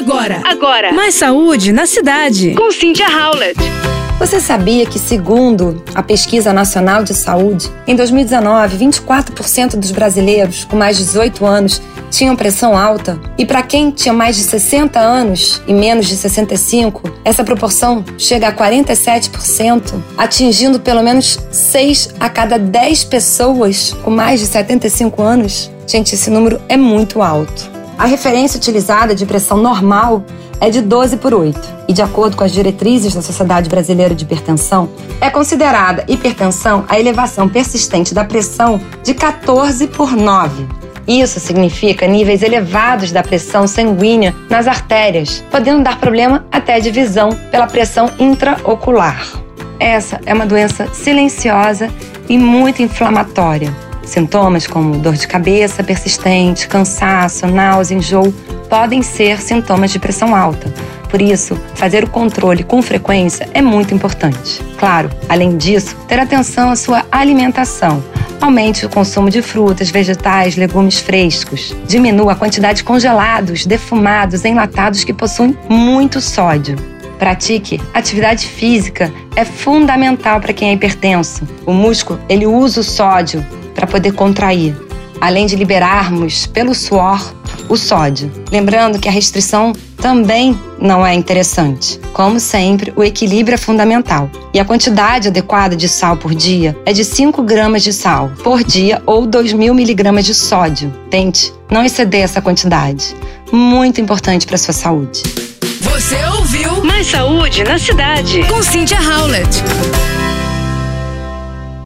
Agora. Agora. Mais saúde na cidade. Com Cynthia Howlett. Você sabia que, segundo a Pesquisa Nacional de Saúde, em 2019, 24% dos brasileiros com mais de 18 anos tinham pressão alta? E para quem tinha mais de 60 anos e menos de 65, essa proporção chega a 47%, atingindo pelo menos 6 a cada 10 pessoas com mais de 75 anos. Gente, esse número é muito alto. A referência utilizada de pressão normal é de 12 por 8 e, de acordo com as diretrizes da Sociedade Brasileira de Hipertensão, é considerada hipertensão a elevação persistente da pressão de 14 por 9. Isso significa níveis elevados da pressão sanguínea nas artérias, podendo dar problema até de visão pela pressão intraocular. Essa é uma doença silenciosa e muito inflamatória. Sintomas como dor de cabeça persistente, cansaço, náusea, enjoo podem ser sintomas de pressão alta. Por isso, fazer o controle com frequência é muito importante. Claro, além disso, ter atenção à sua alimentação. Aumente o consumo de frutas, vegetais, legumes frescos. Diminua a quantidade de congelados, defumados, enlatados que possuem muito sódio. Pratique atividade física, é fundamental para quem é hipertenso. O músculo, ele usa o sódio para poder contrair, além de liberarmos pelo suor o sódio. Lembrando que a restrição também não é interessante. Como sempre, o equilíbrio é fundamental. E a quantidade adequada de sal por dia é de 5 gramas de sal por dia ou 2.000 miligramas de sódio. Tente não exceder essa quantidade. Muito importante para a sua saúde. Você ouviu Mais saúde na cidade. com Cynthia Howlett.